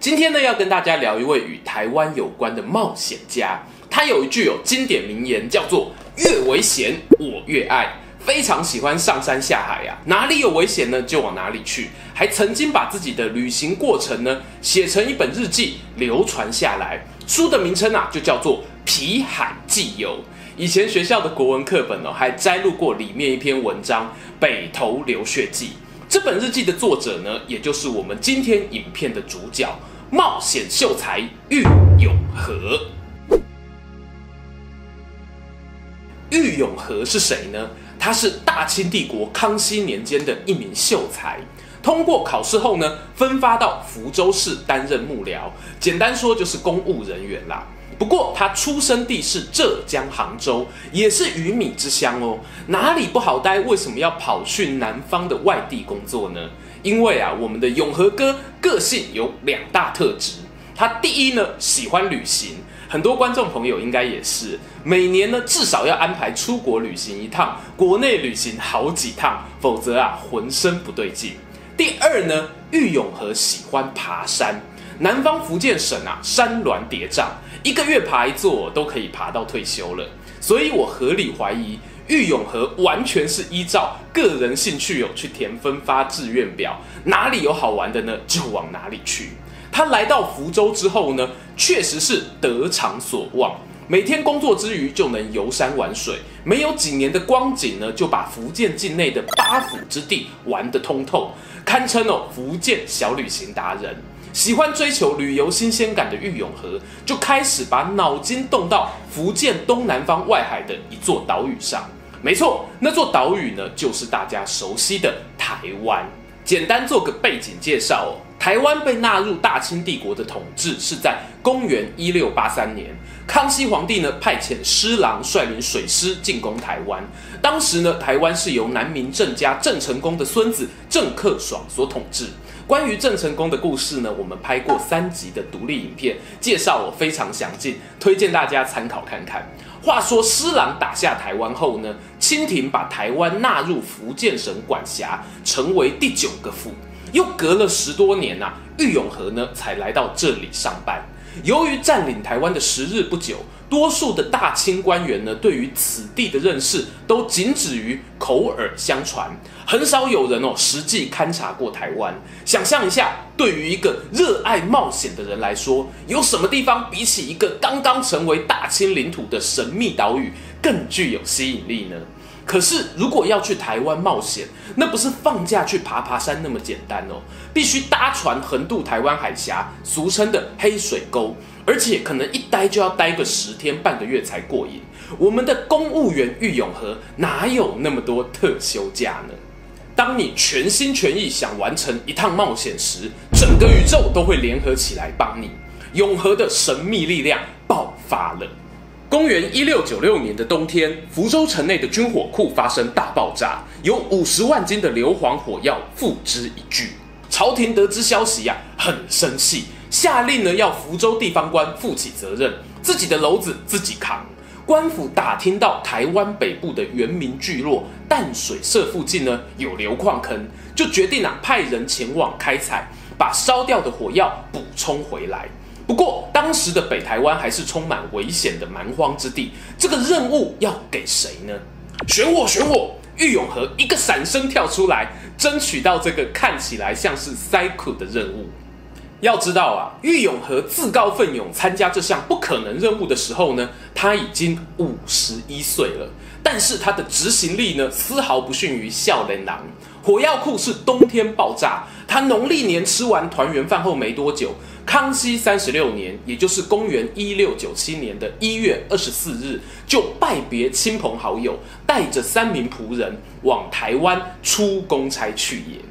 今天呢，要跟大家聊一位与台湾有关的冒险家。他有一句有经典名言，叫做“越危险我越爱”，非常喜欢上山下海呀、啊，哪里有危险呢，就往哪里去。还曾经把自己的旅行过程呢，写成一本日记，流传下来。书的名称啊，就叫做《皮海纪游》。以前学校的国文课本哦，还摘录过里面一篇文章《北投流血记》。这本日记的作者呢，也就是我们今天影片的主角。冒险秀才郁永和，郁永和是谁呢？他是大清帝国康熙年间的一名秀才，通过考试后呢，分发到福州市担任幕僚，简单说就是公务人员啦。不过他出生地是浙江杭州，也是鱼米之乡哦，哪里不好待？为什么要跑去南方的外地工作呢？因为啊，我们的永和哥个性有两大特质。他第一呢，喜欢旅行，很多观众朋友应该也是，每年呢至少要安排出国旅行一趟，国内旅行好几趟，否则啊浑身不对劲。第二呢，玉永和喜欢爬山，南方福建省啊山峦叠嶂，一个月爬一座都可以爬到退休了，所以我合理怀疑。郁永河完全是依照个人兴趣有去填分发志愿表，哪里有好玩的呢，就往哪里去。他来到福州之后呢，确实是得偿所望，每天工作之余就能游山玩水，没有几年的光景呢，就把福建境内的八府之地玩得通透，堪称哦福建小旅行达人。喜欢追求旅游新鲜感的郁永河，就开始把脑筋动到福建东南方外海的一座岛屿上。没错，那座岛屿呢，就是大家熟悉的台湾。简单做个背景介绍哦，台湾被纳入大清帝国的统治是在公元一六八三年，康熙皇帝呢派遣施琅率领水师进攻台湾。当时呢，台湾是由南明郑家郑成功的孙子郑克爽所统治。关于郑成功的故事呢，我们拍过三集的独立影片，介绍我非常详尽，推荐大家参考看看。话说施琅打下台湾后呢，清廷把台湾纳入福建省管辖，成为第九个府。又隔了十多年呐、啊，郁永和呢才来到这里上班。由于占领台湾的时日不久，多数的大清官员呢，对于此地的认识都仅止于口耳相传，很少有人哦实际勘察过台湾。想象一下，对于一个热爱冒险的人来说，有什么地方比起一个刚刚成为大清领土的神秘岛屿更具有吸引力呢？可是，如果要去台湾冒险，那不是放假去爬爬山那么简单哦，必须搭船横渡台湾海峡，俗称的黑水沟，而且可能一待就要待个十天半个月才过瘾。我们的公务员郁永河哪有那么多特休假呢？当你全心全意想完成一趟冒险时，整个宇宙都会联合起来帮你。永和的神秘力量爆发了。公元一六九六年的冬天，福州城内的军火库发生大爆炸，有五十万斤的硫磺火药付之一炬。朝廷得知消息呀、很生气，下令呢要福州地方官负起责任，自己的篓子自己扛。官府打听到台湾北部的原民聚落淡水社附近呢有硫矿坑，就决定啊派人前往开采，把烧掉的火药补充回来。不过，当时的北台湾还是充满危险的蛮荒之地，这个任务要给谁呢？选我，选我！郁永河一个闪身跳出来，争取到这个看起来像是塞苦的任务。要知道啊，郁永和自告奋勇参加这项不可能任务的时候呢，他已经五十一岁了，但是他的执行力呢，丝毫不逊于笑脸郎。火药库是冬天爆炸，他农历年吃完团圆饭后没多久。康熙三十六年，也就是公元一六九七年的一月二十四日，就拜别亲朋好友，带着三名仆人往台湾出公差去也。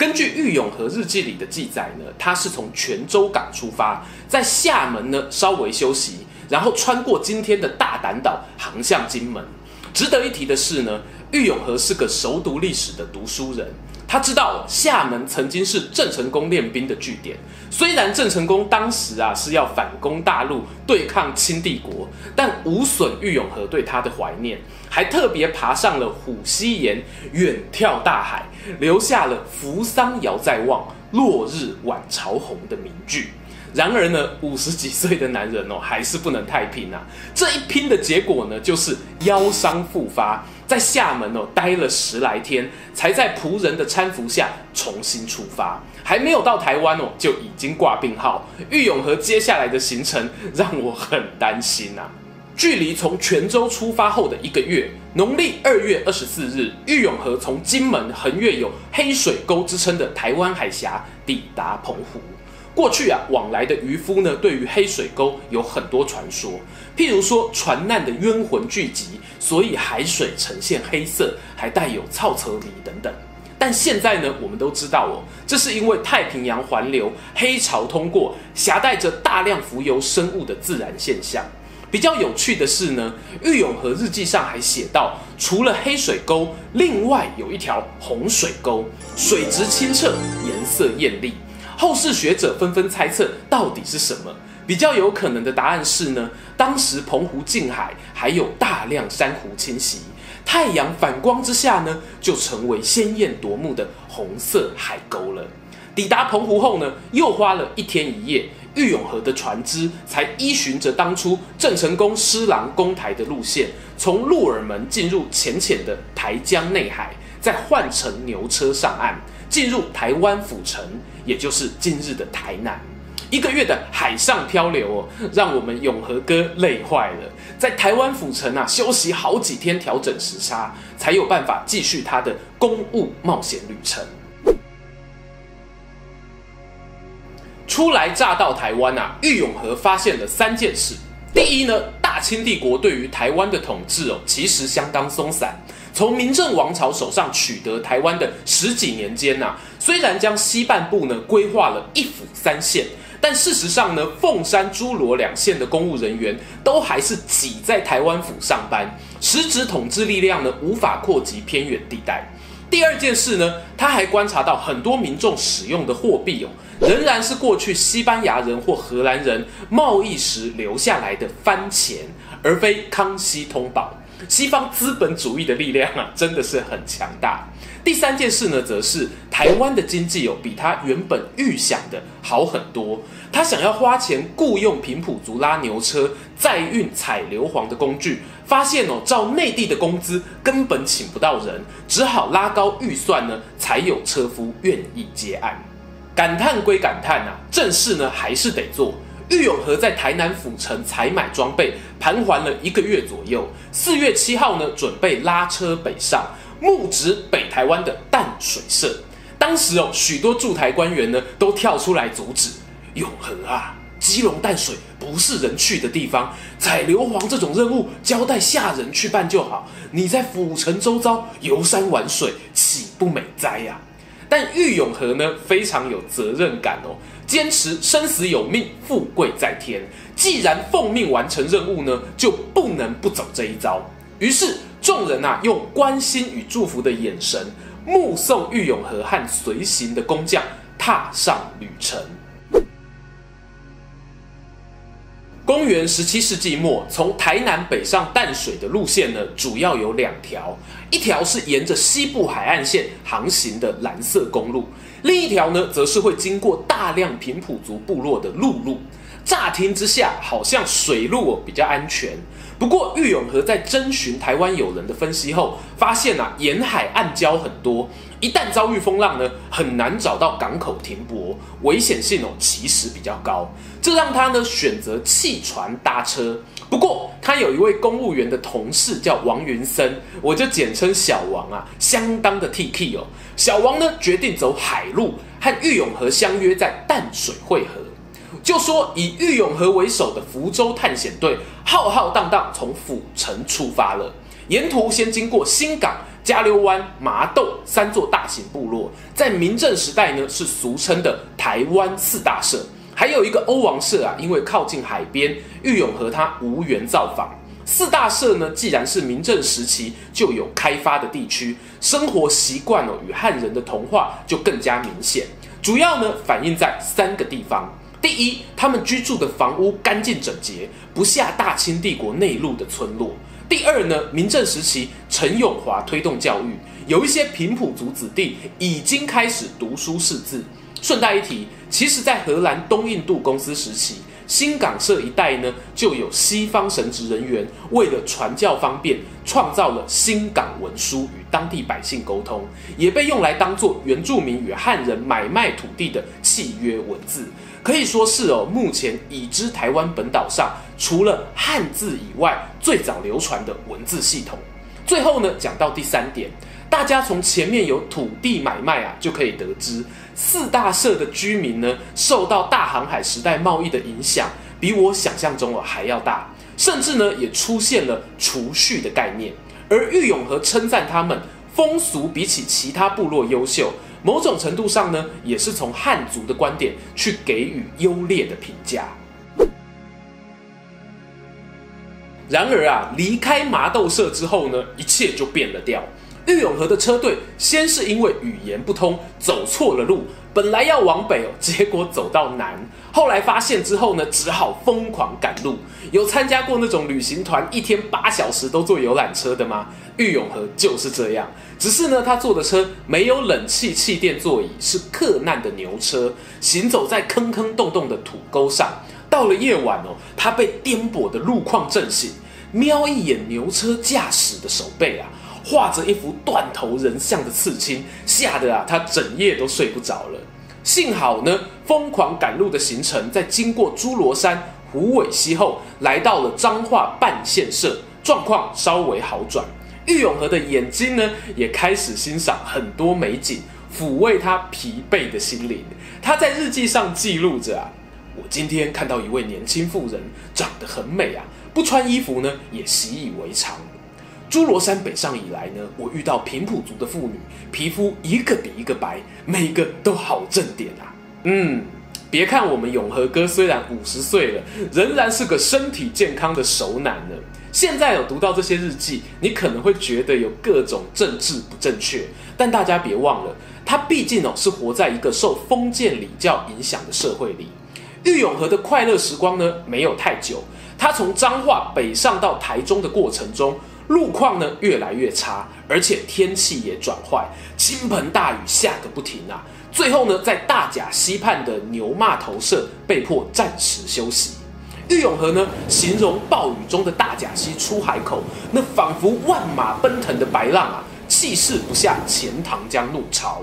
根据郁永河日记里的记载呢，他是从泉州港出发，在厦门呢稍微休息，然后穿过今天的大胆岛，航向金门。值得一提的是呢，郁永河是个熟读历史的读书人。他知道厦门曾经是郑成功练兵的据点，虽然郑成功当时啊是要反攻大陆对抗清帝国，但无损郁永河对他的怀念，还特别爬上了虎溪岩，远眺大海，留下了“扶桑遥在望，落日晚潮红”的名句。然而呢，五十几岁的男人哦，还是不能太拼啊！这一拼的结果呢，就是腰伤复发。在厦门哦待了十来天，才在仆人的搀扶下重新出发。还没有到台湾哦，就已经挂病号。郁永河接下来的行程让我很担心啊！距离从泉州出发后的一个月，农历二月二十四日，郁永河从金门横越有黑水沟之称的台湾海峡，抵达澎湖。过去啊，往来的渔夫呢，对于黑水沟有很多传说，譬如说船难的冤魂聚集，所以海水呈现黑色，还带有臭车泥等等。但现在呢，我们都知道哦，这是因为太平洋环流黑潮通过，携带着大量浮游生物的自然现象。比较有趣的是呢，玉永河日记上还写到，除了黑水沟，另外有一条红水沟，水质清澈，颜色艳丽。后世学者纷纷猜测，到底是什么？比较有可能的答案是呢，当时澎湖近海还有大量珊瑚侵袭，太阳反光之下呢，就成为鲜艳夺目的红色海沟了。抵达澎湖后呢，又花了一天一夜，郁永河的船只才依循着当初郑成功施琅攻台的路线，从鹿耳门进入浅浅的台江内海，再换乘牛车上岸。进入台湾府城，也就是今日的台南，一个月的海上漂流哦，让我们永和哥累坏了。在台湾府城啊，休息好几天，调整时差，才有办法继续他的公务冒险旅程。初来乍到台湾啊，郁永和发现了三件事。第一呢，大清帝国对于台湾的统治哦，其实相当松散。从明郑王朝手上取得台湾的十几年间呐、虽然将西半部呢规划了一府三县，但事实上呢，凤山、诸罗两县的公务人员都还是挤在台湾府上班，实质统治力量呢无法扩及偏远地带。第二件事呢，他还观察到很多民众使用的货币哦，仍然是过去西班牙人或荷兰人贸易时留下来的番钱，而非康熙通宝。西方资本主义的力量啊，真的是很强大。第三件事呢，则是台湾的经济有比他原本预想的好很多。他想要花钱雇佣平埔族拉牛车载运采硫磺的工具，发现哦，照内地的工资根本请不到人，只好拉高预算呢，才有车夫愿意接案。感叹归感叹啊，正事呢还是得做。郁永河在台南府城采买装备，盘桓了一个月左右。四月七号呢，准备拉车北上，目指北台湾的淡水社。当时哦，许多驻台官员呢都跳出来阻止。永河啊，基隆淡水不是人去的地方，采硫磺这种任务交代下人去办就好。你在府城周遭游山玩水，岂不美哉呀？但郁永河呢，非常有责任感哦。坚持生死有命，富贵在天。既然奉命完成任务呢，就不能不走这一招。于是众人啊，用关心与祝福的眼神，目送郁永河和随行的工匠踏上旅程。公元十七世纪末，从台南北上淡水的路线呢，主要有两条，一条是沿着西部海岸线航行的蓝色公路。另一条呢，则是会经过大量平埔族部落的陆路。乍听之下，好像水路比较安全。不过，郁永河在征询台湾友人的分析后，发现啊，沿海暗礁很多，一旦遭遇风浪呢，很难找到港口停泊，危险性哦其实比较高。这让他呢选择弃船搭车。不过，他有一位公务员的同事叫王云森，我就简称小王啊，相当的 T K 哦。小王呢决定走海路，和玉永河相约在淡水会合。就说以玉永河为首的福州探险队浩浩荡荡从府城出发了，沿途先经过新港、加溜湾、麻豆三座大型部落，在明郑时代呢是俗称的台湾四大社。还有一个欧王社啊，因为靠近海边，玉永和他无缘造访。四大社呢，既然是明郑时期就有开发的地区，生活习惯哦与汉人的同化就更加明显。主要呢反映在三个地方：第一，他们居住的房屋干净整洁，不下大清帝国内陆的村落；第二呢，明郑时期陈永华推动教育，有一些平埔族子弟已经开始读书识字。顺带一提，其实，在荷兰东印度公司时期，新港社一带呢，就有西方神职人员为了传教方便，创造了新港文书与当地百姓沟通，也被用来当做原住民与汉人买卖土地的契约文字，可以说是哦，目前已知台湾本岛上除了汉字以外最早流传的文字系统。最后呢，讲到第三点。大家从前面有土地买卖啊，就可以得知四大社的居民呢，受到大航海时代贸易的影响，比我想象中的还要大，甚至呢也出现了储蓄的概念。而玉永和称赞他们风俗比起其他部落优秀，某种程度上呢，也是从汉族的观点去给予优劣的评价。然而啊，离开麻豆社之后呢，一切就变了调。郁永河的车队先是因为语言不通，走错了路，本来要往北哦，结果走到南。后来发现之后呢，只好疯狂赶路。有参加过那种旅行团，一天八小时都坐游览车的吗？郁永河就是这样，只是呢，他坐的车没有冷气气垫座椅，是客难的牛车，行走在坑坑洞洞的土沟上。到了夜晚哦，他被颠簸的路况震醒，瞄一眼牛车驾驶的手背啊。画着一幅断头人像的刺青，吓得啊，他整夜都睡不着了。幸好呢，疯狂赶路的行程在经过侏罗山、虎尾溪后，来到了彰化半线社，状况稍微好转。郁永河的眼睛呢，也开始欣赏很多美景，抚慰他疲惫的心灵。他在日记上记录着啊，我今天看到一位年轻妇人，长得很美啊，不穿衣服呢，也习以为常。诸罗山北上以来呢，我遇到平埔族的妇女，皮肤一个比一个白，每个都好正点啊。嗯，别看我们永和哥虽然五十岁了，仍然是个身体健康的熟男呢。现在有读到这些日记，你可能会觉得有各种政治不正确，但大家别忘了，他毕竟哦是活在一个受封建礼教影响的社会里。郁永和的快乐时光呢，没有太久，他从彰化北上到台中的过程中。路况呢越来越差，而且天气也转坏，倾盆大雨下个不停啊！最后呢，在大甲溪畔的牛骂头社被迫暂时休息。郁永河呢形容暴雨中的大甲溪出海口，那仿佛万马奔腾的白浪啊，气势不下钱塘江怒潮。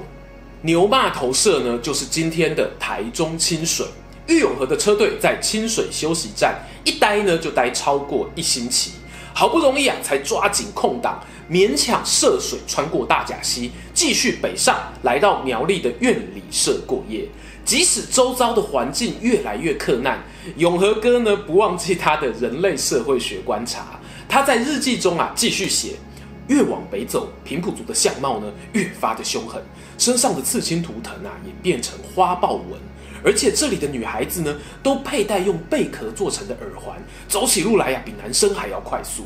牛骂头社呢，就是今天的台中清水。郁永河的车队在清水休息站一待呢，就待超过一星期。好不容易啊，才抓紧空档，勉强涉水穿过大甲溪，继续北上，来到苗栗的苑里社过夜。即使周遭的环境越来越克难，永和哥呢不忘记他的人类社会学观察。他在日记中啊继续写：越往北走，平埔族的相貌呢越发的凶狠，身上的刺青图腾啊也变成花豹纹。而且这里的女孩子呢，都佩戴用贝壳做成的耳环，走起路来呀，比男生还要快速。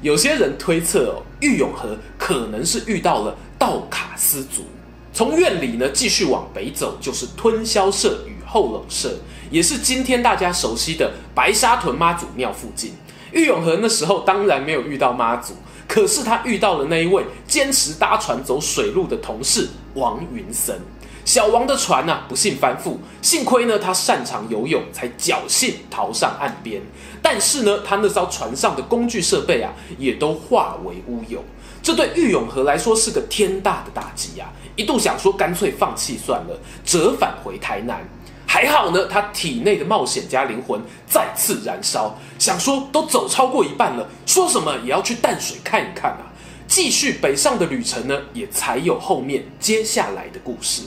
有些人推测哦，郁永河可能是遇到了道卡斯族。从院里呢继续往北走，就是吞霄社与后冷社，也是今天大家熟悉的白沙屯妈祖庙附近。郁永河那时候当然没有遇到妈祖，可是他遇到了那一位坚持搭船走水路的同事王云森。小王的船呢、啊，不幸翻覆，幸亏呢他擅长游泳，才侥幸逃上岸边。但是呢，他那艘船上的工具设备啊，也都化为乌有。这对玉永河来说是个天大的打击呀、啊！一度想说干脆放弃算了，折返回台南。还好呢，他体内的冒险家灵魂再次燃烧，想说都走超过一半了，说什么也要去淡水看一看啊！继续北上的旅程呢，也才有后面接下来的故事。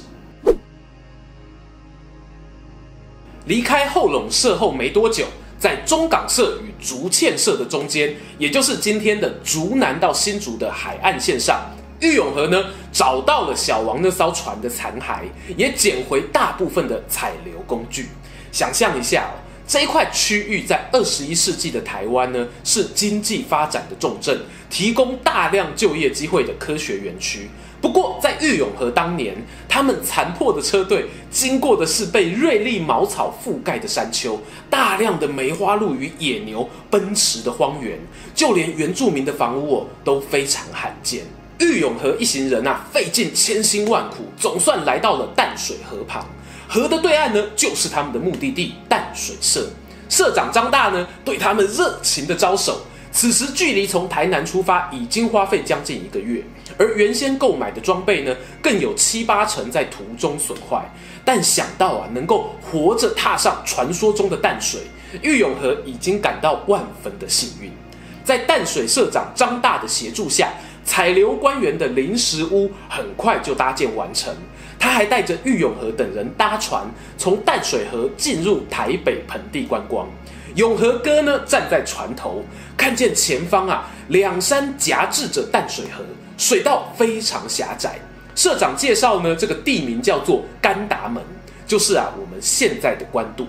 离开后垄社后没多久，在中港社与竹堑社的中间，也就是今天的竹南到新竹的海岸线上，玉永河呢找到了小王那艘船的残骸，也捡回大部分的采硫工具。想象一下，这一块区域在二十一世纪的台湾呢，是经济发展的重镇，提供大量就业机会的科学园区。不过，在玉永河当年，他们残破的车队经过的是被锐利茅草覆盖的山丘，大量的梅花鹿与野牛奔驰的荒原，就连原住民的房屋哦都非常罕见。玉永河一行人啊，费尽千辛万苦，总算来到了淡水河旁。河的对岸呢，就是他们的目的地淡水社。社长张大呢，对他们热情的招手。此时距离从台南出发已经花费将近一个月，而原先购买的装备呢，更有七八成在途中损坏。但想到啊，能够活着踏上传说中的淡水，郁永河已经感到万分的幸运。在淡水社长张大的协助下，采硫官员的临时屋很快就搭建完成。他还带着郁永河等人搭船，从淡水河进入台北盆地观光。永和哥呢，站在船头，看见前方啊，两山夹峙着淡水河，水道非常狭窄。社长介绍呢，这个地名叫做甘达门，就是啊我们现在的关渡。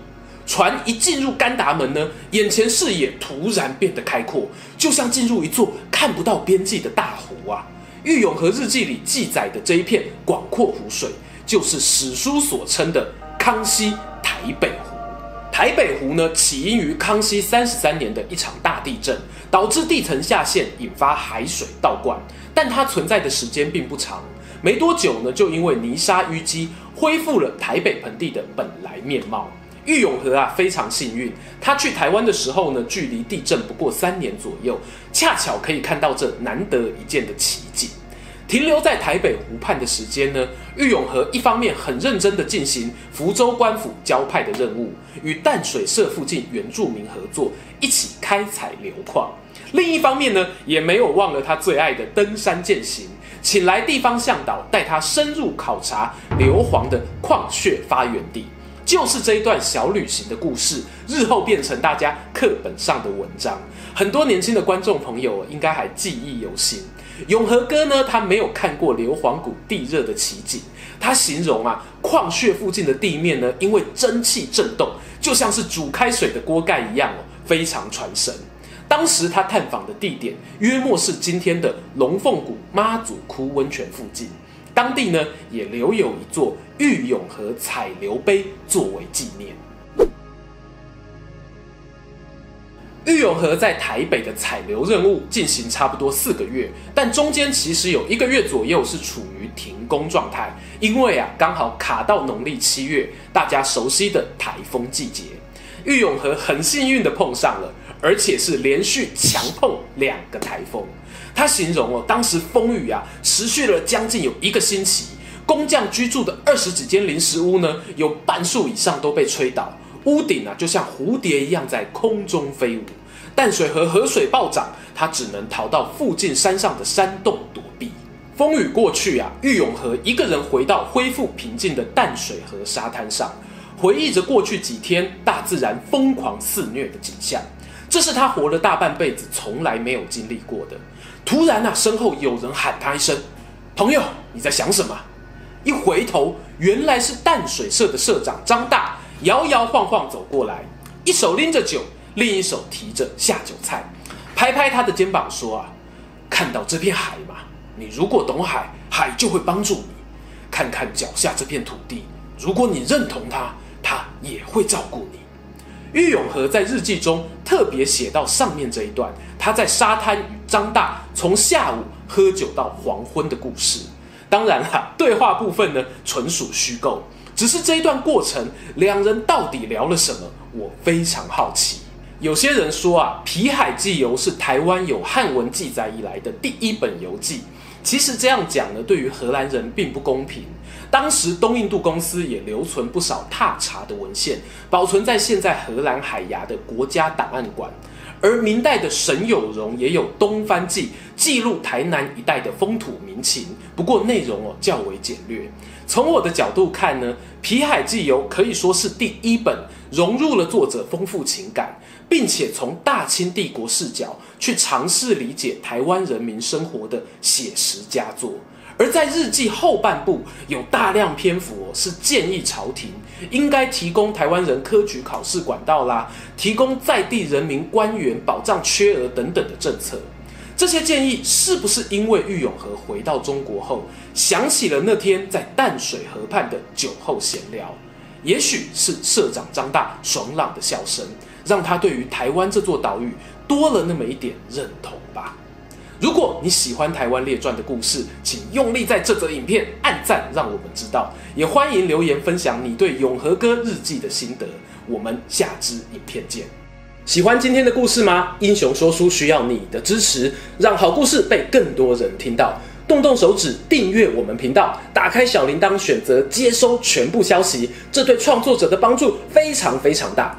船一进入甘达门呢，眼前视野突然变得开阔，就像进入一座看不到边际的大湖啊。郁永河日记里记载的这一片广阔湖水，就是史书所称的康熙台北湖。台北湖呢，起因于康熙三十三年的一场大地震，导致地层下陷，引发海水倒灌。但它存在的时间并不长，没多久呢，就因为泥沙淤积，恢复了台北盆地的本来面貌。郁永河啊，非常幸运，他去台湾的时候呢，距离地震不过三年左右，恰巧可以看到这难得一见的奇景。停留在台北湖畔的时间呢，郁永河一方面很认真地进行福州官府交派的任务，与淡水社附近原住民合作，一起开采硫矿；另一方面呢，也没有忘了他最爱的登山健行，请来地方向导带他深入考察硫磺的矿穴发源地。就是这一段小旅行的故事，日后变成大家课本上的文章，很多年轻的观众朋友应该还记忆犹新。永和哥呢，他没有看过硫磺谷地热的奇景，他形容啊，矿穴附近的地面呢，因为蒸汽震动，就像是煮开水的锅盖一样哦，非常传神。当时他探访的地点，约莫是今天的龙凤谷妈祖窟温泉附近，当地呢也留有一座郁永河采硫碑作为纪念。郁永河在台北的采硫任务进行差不多四个月，但中间其实有一个月左右是处于停工状态，因为啊刚好卡到农历七月，大家熟悉的台风季节。郁永河很幸运的碰上了，而且是连续强碰两个台风。他形容哦，当时风雨啊持续了将近有一个星期，工匠居住的二十几间临时屋呢，有半数以上都被吹倒。屋顶啊，就像蝴蝶一样在空中飞舞。淡水河河水暴涨，他只能逃到附近山上的山洞躲避。风雨过去啊，郁永河一个人回到恢复平静的淡水河沙滩上，回忆着过去几天大自然疯狂肆虐的景象。这是他活了大半辈子从来没有经历过的。突然啊，身后有人喊他一声：“朋友，你在想什么？”一回头，原来是淡水社的社长张大。摇摇晃晃走过来，一手拎着酒，另一手提着下酒菜，拍拍他的肩膀说：“啊，看到这片海吗？你如果懂海，海就会帮助你。看看脚下这片土地，如果你认同它，它也会照顾你。”郁永河在日记中特别写到上面这一段，他在沙滩与张大从下午喝酒到黄昏的故事。当然啦，对话部分呢，纯属虚构。只是这一段过程，两人到底聊了什么？我非常好奇。有些人说啊，《皮海纪游》是台湾有汉文记载以来的第一本游记。其实这样讲呢，对于荷兰人并不公平。当时东印度公司也留存不少踏查的文献，保存在现在荷兰海牙的国家档案馆。而明代的沈有容也有《东番记》，记录台南一带的风土民情，不过内容哦较为简略。从我的角度看呢，《皮海纪游》可以说是第一本融入了作者丰富情感，并且从大清帝国视角去尝试理解台湾人民生活的写实佳作。而在日记后半部，有大量篇幅是建议朝廷应该提供台湾人科举考试管道啦，提供在地人民官员保障缺额等等的政策。这些建议是不是因为郁永河回到中国后，想起了那天在淡水河畔的酒后闲聊？也许是社长张大爽朗的笑声，让他对于台湾这座岛屿多了那么一点认同吧。如果你喜欢《台湾列传》的故事，请用力在这则影片按赞，让我们知道。也欢迎留言分享你对永和哥日记的心得。我们下支影片见。喜欢今天的故事吗？英雄说书需要你的支持，让好故事被更多人听到。动动手指订阅我们频道，打开小铃铛，选择接收全部消息，这对创作者的帮助非常非常大。